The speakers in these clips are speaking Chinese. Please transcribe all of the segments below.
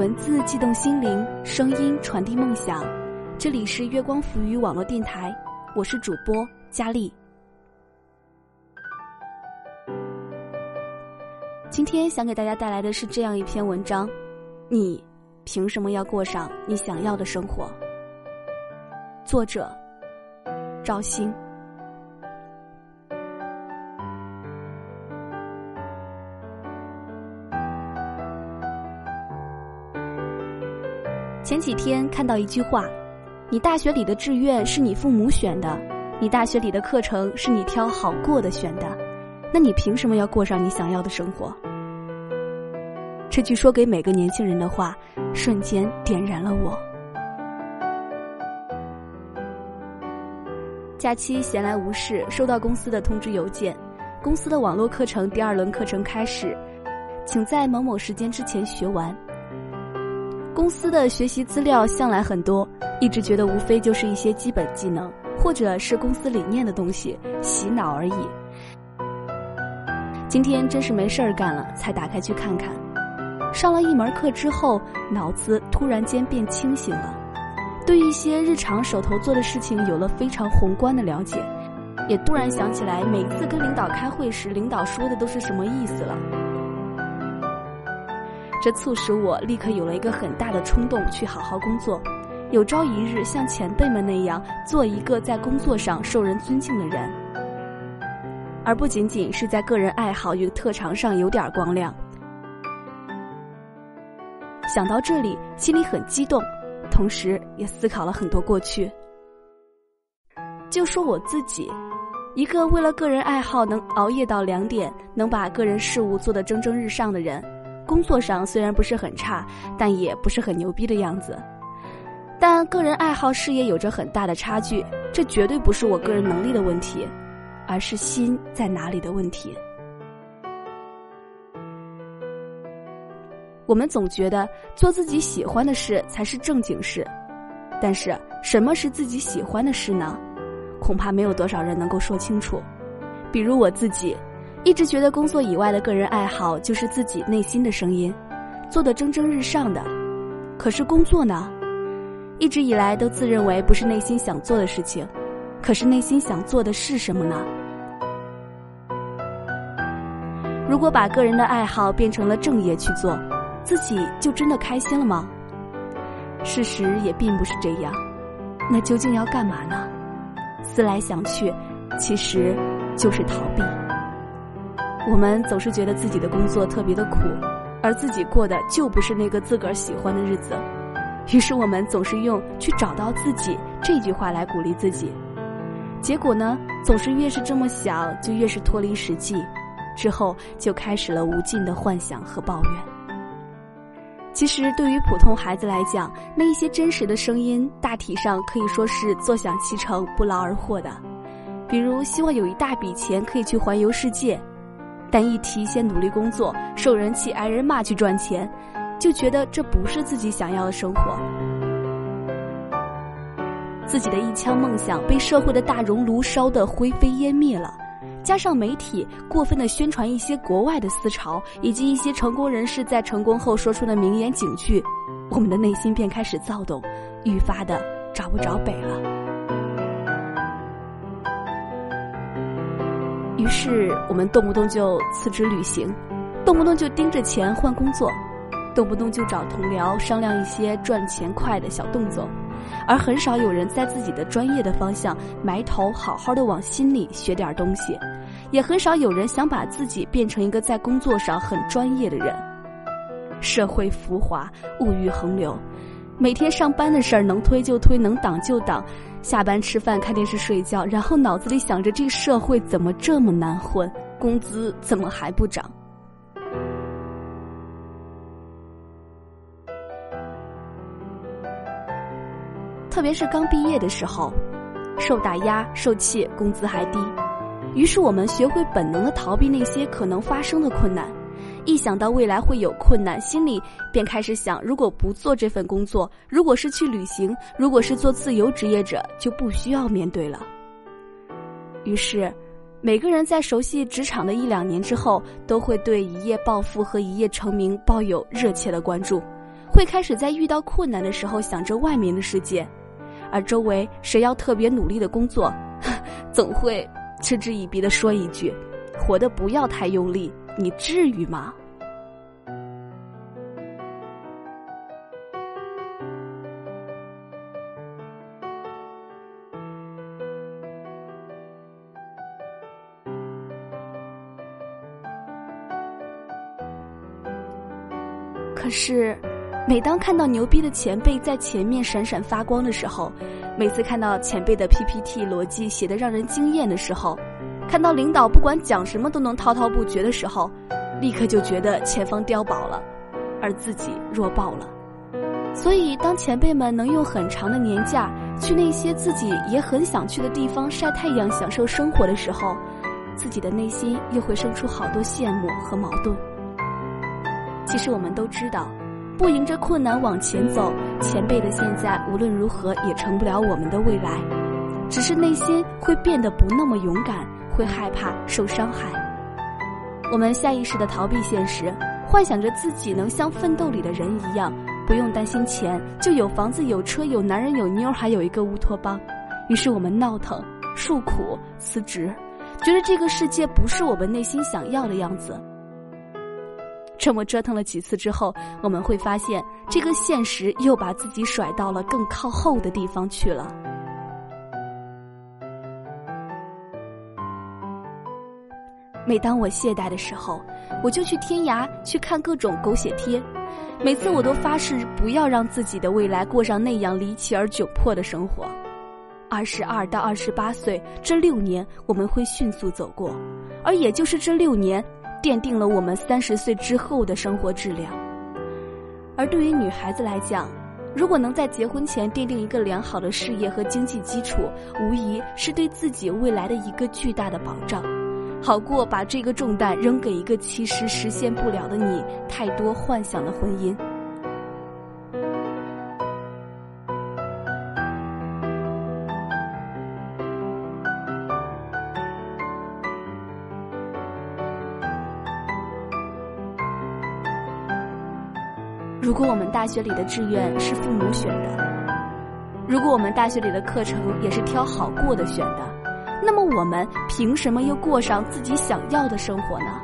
文字悸动心灵，声音传递梦想。这里是月光浮语网络电台，我是主播佳丽。今天想给大家带来的是这样一篇文章：你凭什么要过上你想要的生活？作者：赵鑫。前几天看到一句话：“你大学里的志愿是你父母选的，你大学里的课程是你挑好过的选的，那你凭什么要过上你想要的生活？”这句说给每个年轻人的话，瞬间点燃了我。假期闲来无事，收到公司的通知邮件，公司的网络课程第二轮课程开始，请在某某时间之前学完。公司的学习资料向来很多，一直觉得无非就是一些基本技能，或者是公司理念的东西，洗脑而已。今天真是没事儿干了，才打开去看看。上了一门课之后，脑子突然间变清醒了，对一些日常手头做的事情有了非常宏观的了解，也突然想起来每次跟领导开会时，领导说的都是什么意思了。这促使我立刻有了一个很大的冲动，去好好工作，有朝一日像前辈们那样，做一个在工作上受人尊敬的人，而不仅仅是在个人爱好与特长上有点光亮。想到这里，心里很激动，同时也思考了很多过去。就说我自己，一个为了个人爱好能熬夜到两点，能把个人事务做得蒸蒸日上的人。工作上虽然不是很差，但也不是很牛逼的样子。但个人爱好事业有着很大的差距，这绝对不是我个人能力的问题，而是心在哪里的问题。我们总觉得做自己喜欢的事才是正经事，但是什么是自己喜欢的事呢？恐怕没有多少人能够说清楚。比如我自己。一直觉得工作以外的个人爱好就是自己内心的声音，做的蒸蒸日上的。可是工作呢，一直以来都自认为不是内心想做的事情。可是内心想做的是什么呢？如果把个人的爱好变成了正业去做，自己就真的开心了吗？事实也并不是这样。那究竟要干嘛呢？思来想去，其实就是逃避。我们总是觉得自己的工作特别的苦，而自己过的就不是那个自个儿喜欢的日子，于是我们总是用“去找到自己”这句话来鼓励自己。结果呢，总是越是这么想，就越是脱离实际，之后就开始了无尽的幻想和抱怨。其实，对于普通孩子来讲，那一些真实的声音，大体上可以说是坐享其成、不劳而获的，比如希望有一大笔钱可以去环游世界。但一提先努力工作、受人气、挨人骂去赚钱，就觉得这不是自己想要的生活。自己的一腔梦想被社会的大熔炉烧得灰飞烟灭了，加上媒体过分的宣传一些国外的思潮，以及一些成功人士在成功后说出的名言警句，我们的内心便开始躁动，愈发的找不着北了。于是我们动不动就辞职旅行，动不动就盯着钱换工作，动不动就找同僚商量一些赚钱快的小动作，而很少有人在自己的专业的方向埋头好好的往心里学点东西，也很少有人想把自己变成一个在工作上很专业的人。社会浮华，物欲横流。每天上班的事儿能推就推，能挡就挡，下班吃饭、看电视、睡觉，然后脑子里想着这社会怎么这么难混，工资怎么还不涨？特别是刚毕业的时候，受打压、受气，工资还低，于是我们学会本能的逃避那些可能发生的困难。一想到未来会有困难，心里便开始想：如果不做这份工作，如果是去旅行，如果是做自由职业者，就不需要面对了。于是，每个人在熟悉职场的一两年之后，都会对一夜暴富和一夜成名抱有热切的关注，会开始在遇到困难的时候想着外面的世界，而周围谁要特别努力的工作，总会嗤之以鼻的说一句：“活得不要太用力，你至于吗？”可是，每当看到牛逼的前辈在前面闪闪发光的时候，每次看到前辈的 PPT 逻辑写得让人惊艳的时候，看到领导不管讲什么都能滔滔不绝的时候，立刻就觉得前方碉堡了，而自己弱爆了。所以，当前辈们能用很长的年假去那些自己也很想去的地方晒太阳、享受生活的时候，自己的内心又会生出好多羡慕和矛盾。其实我们都知道，不迎着困难往前走，前辈的现在无论如何也成不了我们的未来，只是内心会变得不那么勇敢，会害怕受伤害。我们下意识的逃避现实，幻想着自己能像奋斗里的人一样，不用担心钱，就有房子、有车、有男人、有妞，还有一个乌托邦。于是我们闹腾、诉苦、辞职，觉得这个世界不是我们内心想要的样子。这么折腾了几次之后，我们会发现，这个现实又把自己甩到了更靠后的地方去了。每当我懈怠的时候，我就去天涯去看各种狗血贴，每次我都发誓不要让自己的未来过上那样离奇而窘迫的生活。二十二到二十八岁这六年，我们会迅速走过，而也就是这六年。奠定了我们三十岁之后的生活质量。而对于女孩子来讲，如果能在结婚前奠定一个良好的事业和经济基础，无疑是对自己未来的一个巨大的保障，好过把这个重担扔给一个其实实现不了的你太多幻想的婚姻。如果我们大学里的志愿是父母选的，如果我们大学里的课程也是挑好过的选的，那么我们凭什么又过上自己想要的生活呢？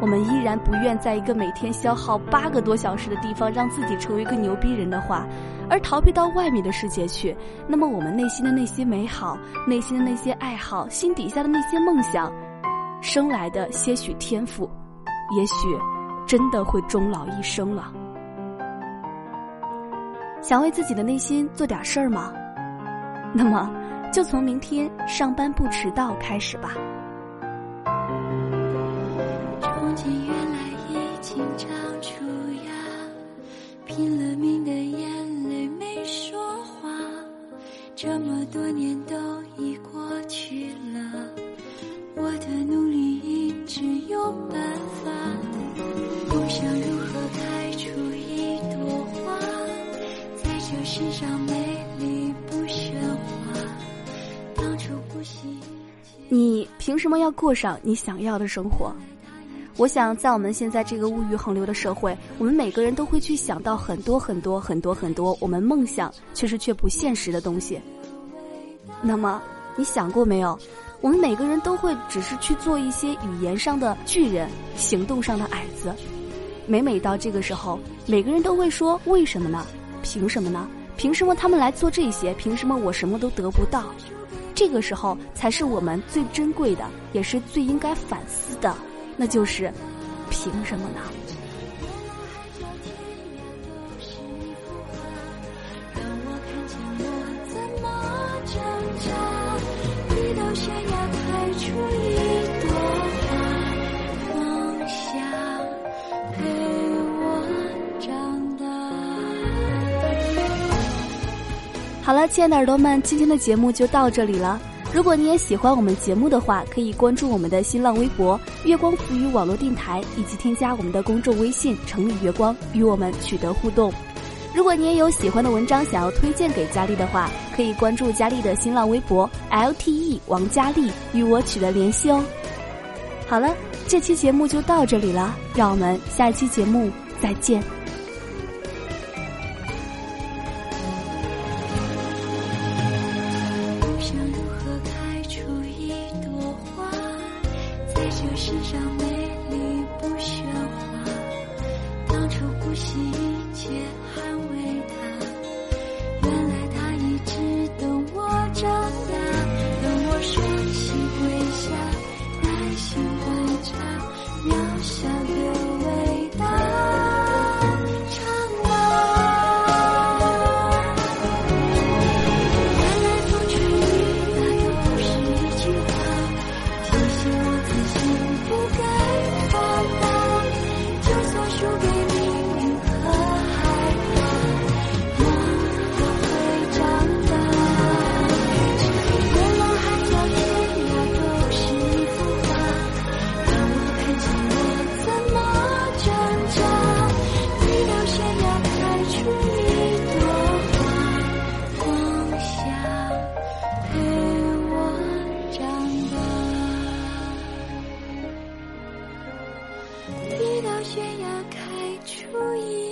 我们依然不愿在一个每天消耗八个多小时的地方让自己成为一个牛逼人的话，而逃避到外面的世界去，那么我们内心的那些美好、内心的那些爱好、心底下的那些梦想，生来的些许天赋，也许。真的会终老一生了。想为自己的内心做点事儿吗？那么，就从明天上班不迟到开始吧。憧憬原来已经长出芽，拼了命的眼泪没说话，这么多年都已过去了，我的努力一直有办法。不想如何开出一朵花，在这世上美丽不奢华。当初不惜。你凭什么要过上你想要的生活？我想，在我们现在这个物欲横流的社会，我们每个人都会去想到很多很多很多很多我们梦想却是却不现实的东西。那么，你想过没有？我们每个人都会只是去做一些语言上的巨人，行动上的矮子。每每到这个时候，每个人都会说：“为什么呢？凭什么呢？凭什么他们来做这些？凭什么我什么都得不到？”这个时候才是我们最珍贵的，也是最应该反思的，那就是凭什么呢？好了，亲爱的耳朵们，今天的节目就到这里了。如果你也喜欢我们节目的话，可以关注我们的新浪微博“月光浮语网络电台”，以及添加我们的公众微信“城里月光”与我们取得互动。如果你也有喜欢的文章想要推荐给佳丽的话，可以关注佳丽的新浪微博 “lte 王佳丽”与我取得联系哦。好了，这期节目就到这里了，让我们下期节目再见。Yeah. 悬崖开出一